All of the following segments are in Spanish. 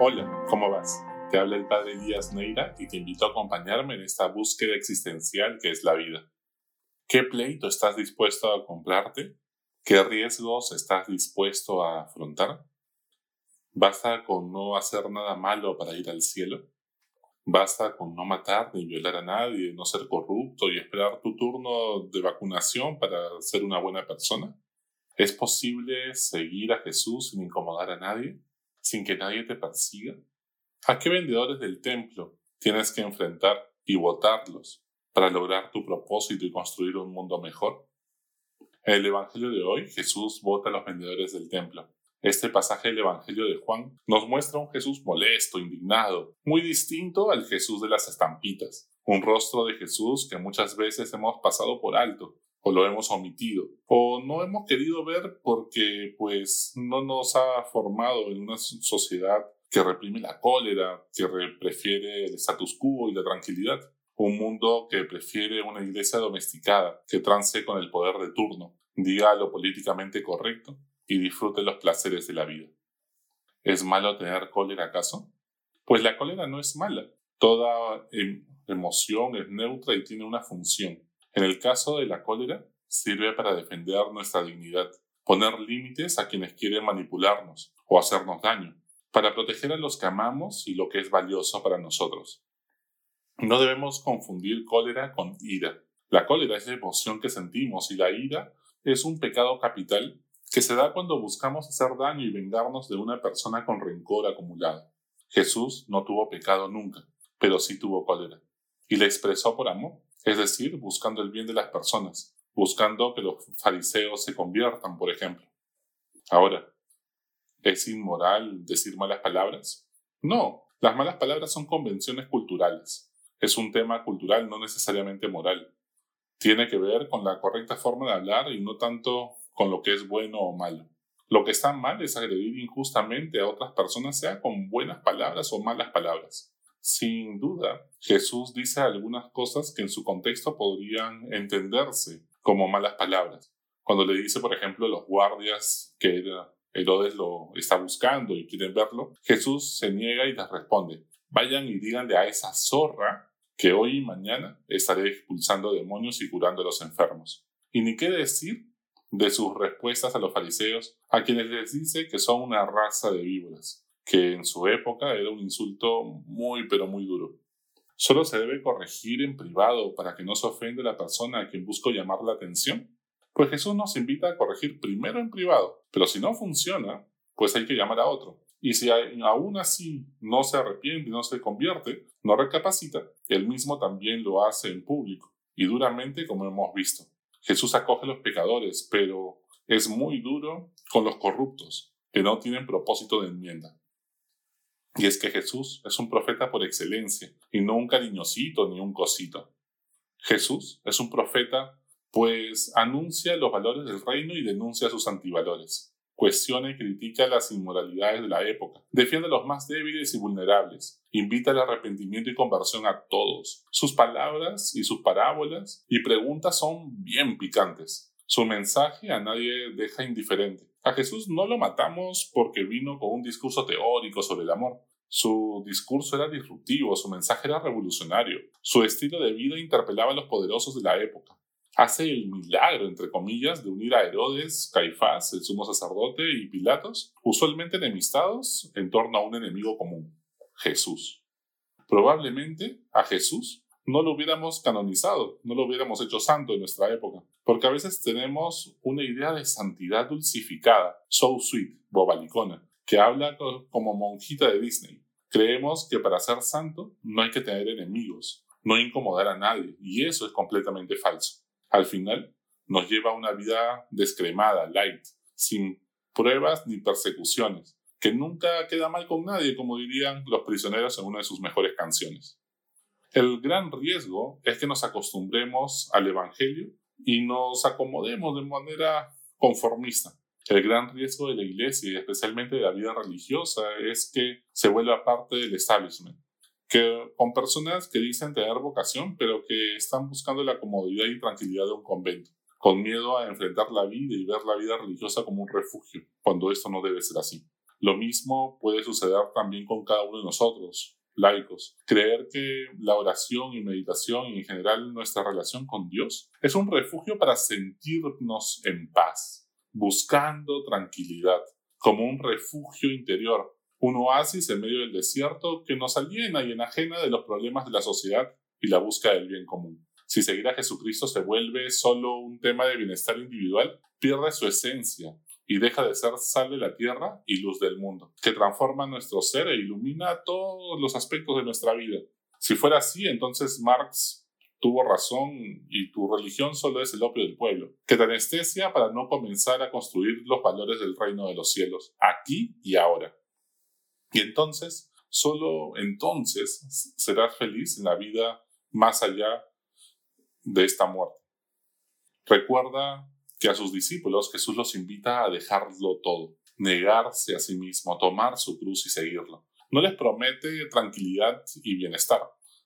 Hola, ¿cómo vas? Te habla el padre Díaz Neira y te invito a acompañarme en esta búsqueda existencial que es la vida. ¿Qué pleito estás dispuesto a comprarte? ¿Qué riesgos estás dispuesto a afrontar? ¿Basta con no hacer nada malo para ir al cielo? ¿Basta con no matar ni violar a nadie, no ser corrupto y esperar tu turno de vacunación para ser una buena persona? ¿Es posible seguir a Jesús sin incomodar a nadie? ¿Sin que nadie te persiga? ¿A qué vendedores del templo tienes que enfrentar y votarlos para lograr tu propósito y construir un mundo mejor? En el Evangelio de hoy, Jesús vota a los vendedores del templo. Este pasaje del Evangelio de Juan nos muestra un Jesús molesto, indignado, muy distinto al Jesús de las estampitas, un rostro de Jesús que muchas veces hemos pasado por alto o lo hemos omitido o no hemos querido ver porque pues no nos ha formado en una sociedad que reprime la cólera, que prefiere el status quo y la tranquilidad un mundo que prefiere una iglesia domesticada, que trance con el poder de turno, diga lo políticamente correcto y disfrute los placeres de la vida. ¿Es malo tener cólera acaso? Pues la cólera no es mala. Toda em, emoción es neutra y tiene una función. En el caso de la cólera, sirve para defender nuestra dignidad, poner límites a quienes quieren manipularnos o hacernos daño, para proteger a los que amamos y lo que es valioso para nosotros. No debemos confundir cólera con ira. La cólera es la emoción que sentimos y la ira es un pecado capital que se da cuando buscamos hacer daño y vengarnos de una persona con rencor acumulado. Jesús no tuvo pecado nunca, pero sí tuvo cólera. Y le expresó por amor, es decir, buscando el bien de las personas, buscando que los fariseos se conviertan, por ejemplo. Ahora, ¿es inmoral decir malas palabras? No, las malas palabras son convenciones culturales es un tema cultural, no necesariamente moral. Tiene que ver con la correcta forma de hablar y no tanto con lo que es bueno o malo. Lo que está mal es agredir injustamente a otras personas, sea con buenas palabras o malas palabras. Sin duda, Jesús dice algunas cosas que en su contexto podrían entenderse como malas palabras. Cuando le dice, por ejemplo, a los guardias que Herodes lo está buscando y quieren verlo, Jesús se niega y les responde, vayan y díganle a esa zorra que hoy y mañana estaré expulsando demonios y curando a los enfermos. Y ni qué decir de sus respuestas a los fariseos, a quienes les dice que son una raza de víboras, que en su época era un insulto muy pero muy duro. Solo se debe corregir en privado para que no se ofenda la persona a quien busco llamar la atención. Pues Jesús nos invita a corregir primero en privado, pero si no funciona, pues hay que llamar a otro. Y si aún así no se arrepiente no se convierte, no recapacita, él mismo también lo hace en público y duramente como hemos visto. Jesús acoge a los pecadores, pero es muy duro con los corruptos, que no tienen propósito de enmienda. Y es que Jesús es un profeta por excelencia, y no un cariñosito ni un cosito. Jesús es un profeta pues anuncia los valores del reino y denuncia sus antivalores cuestiona y critica las inmoralidades de la época, defiende a los más débiles y vulnerables, invita al arrepentimiento y conversión a todos. Sus palabras y sus parábolas y preguntas son bien picantes. Su mensaje a nadie deja indiferente. A Jesús no lo matamos porque vino con un discurso teórico sobre el amor. Su discurso era disruptivo, su mensaje era revolucionario, su estilo de vida interpelaba a los poderosos de la época hace el milagro, entre comillas, de unir a Herodes, Caifás, el sumo sacerdote y Pilatos, usualmente enemistados en torno a un enemigo común, Jesús. Probablemente a Jesús no lo hubiéramos canonizado, no lo hubiéramos hecho santo en nuestra época, porque a veces tenemos una idea de santidad dulcificada, so sweet, bobalicona, que habla como monjita de Disney. Creemos que para ser santo no hay que tener enemigos, no incomodar a nadie, y eso es completamente falso al final nos lleva a una vida descremada, light, sin pruebas ni persecuciones, que nunca queda mal con nadie, como dirían los prisioneros en una de sus mejores canciones. El gran riesgo es que nos acostumbremos al Evangelio y nos acomodemos de manera conformista. El gran riesgo de la iglesia y especialmente de la vida religiosa es que se vuelva parte del establishment, que, con personas que dicen tener vocación, pero que están buscando la comodidad y tranquilidad de un convento, con miedo a enfrentar la vida y ver la vida religiosa como un refugio, cuando esto no debe ser así. Lo mismo puede suceder también con cada uno de nosotros, laicos. Creer que la oración y meditación y en general nuestra relación con Dios es un refugio para sentirnos en paz, buscando tranquilidad, como un refugio interior, un oasis en medio del desierto que nos aliena y enajena de los problemas de la sociedad y la búsqueda del bien común. Si seguir a Jesucristo se vuelve solo un tema de bienestar individual, pierde su esencia y deja de ser sal de la tierra y luz del mundo, que transforma nuestro ser e ilumina todos los aspectos de nuestra vida. Si fuera así, entonces Marx tuvo razón y tu religión solo es el opio del pueblo, que te anestesia para no comenzar a construir los valores del reino de los cielos, aquí y ahora. Y entonces, solo entonces serás feliz en la vida más allá de esta muerte. Recuerda a sus discípulos Jesús los invita a dejarlo todo, negarse a sí mismo, tomar su cruz y seguirlo. No les promete tranquilidad y bienestar,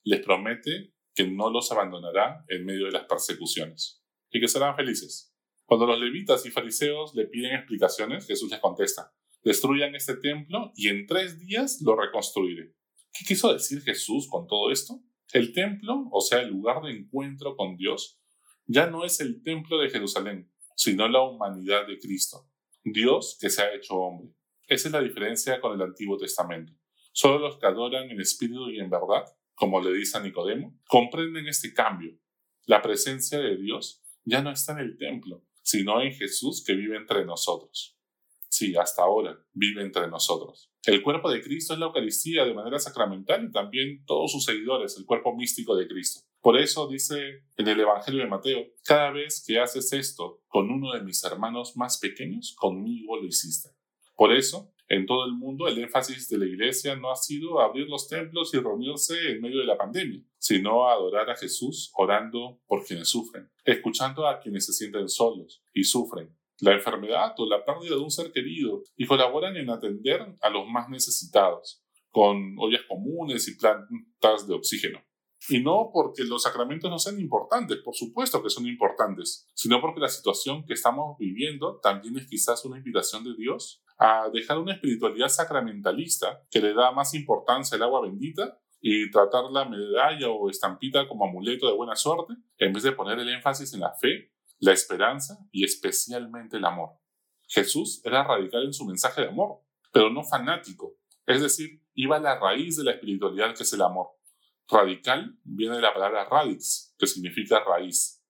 les promete que no los abandonará en medio de las persecuciones y que serán felices. Cuando los levitas y fariseos le piden explicaciones, Jesús les contesta, destruyan este templo y en tres días lo reconstruiré. ¿Qué quiso decir Jesús con todo esto? El templo, o sea, el lugar de encuentro con Dios, ya no es el templo de Jerusalén, sino la humanidad de Cristo. Dios que se ha hecho hombre. Esa es la diferencia con el Antiguo Testamento. Solo los que adoran en espíritu y en verdad, como le dice a Nicodemo, comprenden este cambio. La presencia de Dios ya no está en el templo, sino en Jesús que vive entre nosotros sí, hasta ahora vive entre nosotros. El cuerpo de Cristo es la Eucaristía de manera sacramental y también todos sus seguidores, el cuerpo místico de Cristo. Por eso dice en el Evangelio de Mateo, cada vez que haces esto con uno de mis hermanos más pequeños, conmigo lo hiciste. Por eso, en todo el mundo, el énfasis de la Iglesia no ha sido abrir los templos y reunirse en medio de la pandemia, sino adorar a Jesús orando por quienes sufren, escuchando a quienes se sienten solos y sufren, la enfermedad o la pérdida de un ser querido y colaboran en atender a los más necesitados, con ollas comunes y plantas de oxígeno. Y no porque los sacramentos no sean importantes, por supuesto que son importantes, sino porque la situación que estamos viviendo también es quizás una invitación de Dios a dejar una espiritualidad sacramentalista que le da más importancia al agua bendita y tratar la medalla o estampita como amuleto de buena suerte, en vez de poner el énfasis en la fe la esperanza y especialmente el amor. Jesús era radical en su mensaje de amor, pero no fanático, es decir, iba a la raíz de la espiritualidad que es el amor. Radical viene de la palabra radix, que significa raíz.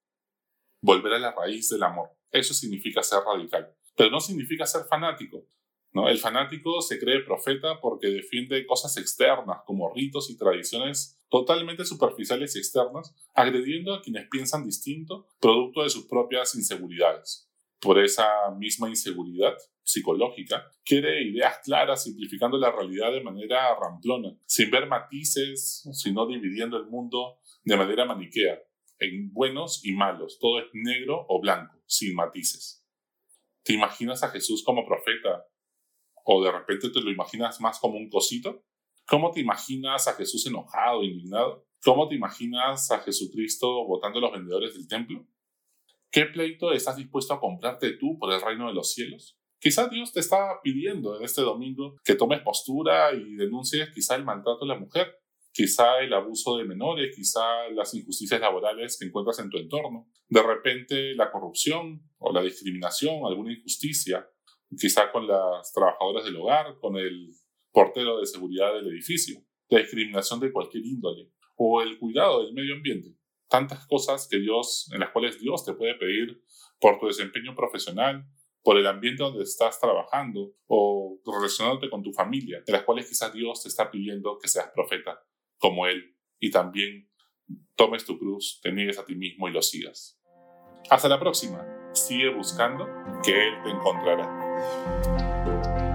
Volver a la raíz del amor. Eso significa ser radical, pero no significa ser fanático. ¿no? El fanático se cree profeta porque defiende cosas externas como ritos y tradiciones totalmente superficiales y externas, agrediendo a quienes piensan distinto, producto de sus propias inseguridades. Por esa misma inseguridad psicológica, quiere ideas claras, simplificando la realidad de manera ramplona, sin ver matices, sino dividiendo el mundo de manera maniquea, en buenos y malos, todo es negro o blanco, sin matices. ¿Te imaginas a Jesús como profeta? ¿O de repente te lo imaginas más como un cosito? ¿Cómo te imaginas a Jesús enojado, indignado? ¿Cómo te imaginas a Jesucristo votando a los vendedores del templo? ¿Qué pleito estás dispuesto a comprarte tú por el reino de los cielos? Quizá Dios te está pidiendo en este domingo que tomes postura y denuncies quizá el maltrato de la mujer, quizá el abuso de menores, quizá las injusticias laborales que encuentras en tu entorno, de repente la corrupción o la discriminación, alguna injusticia, quizá con las trabajadoras del hogar, con el portero de seguridad del edificio, la discriminación de cualquier índole o el cuidado del medio ambiente. Tantas cosas que Dios, en las cuales Dios te puede pedir por tu desempeño profesional, por el ambiente donde estás trabajando o relacionándote con tu familia, de las cuales quizás Dios te está pidiendo que seas profeta como Él y también tomes tu cruz, te niegues a ti mismo y lo sigas. Hasta la próxima. Sigue buscando que Él te encontrará.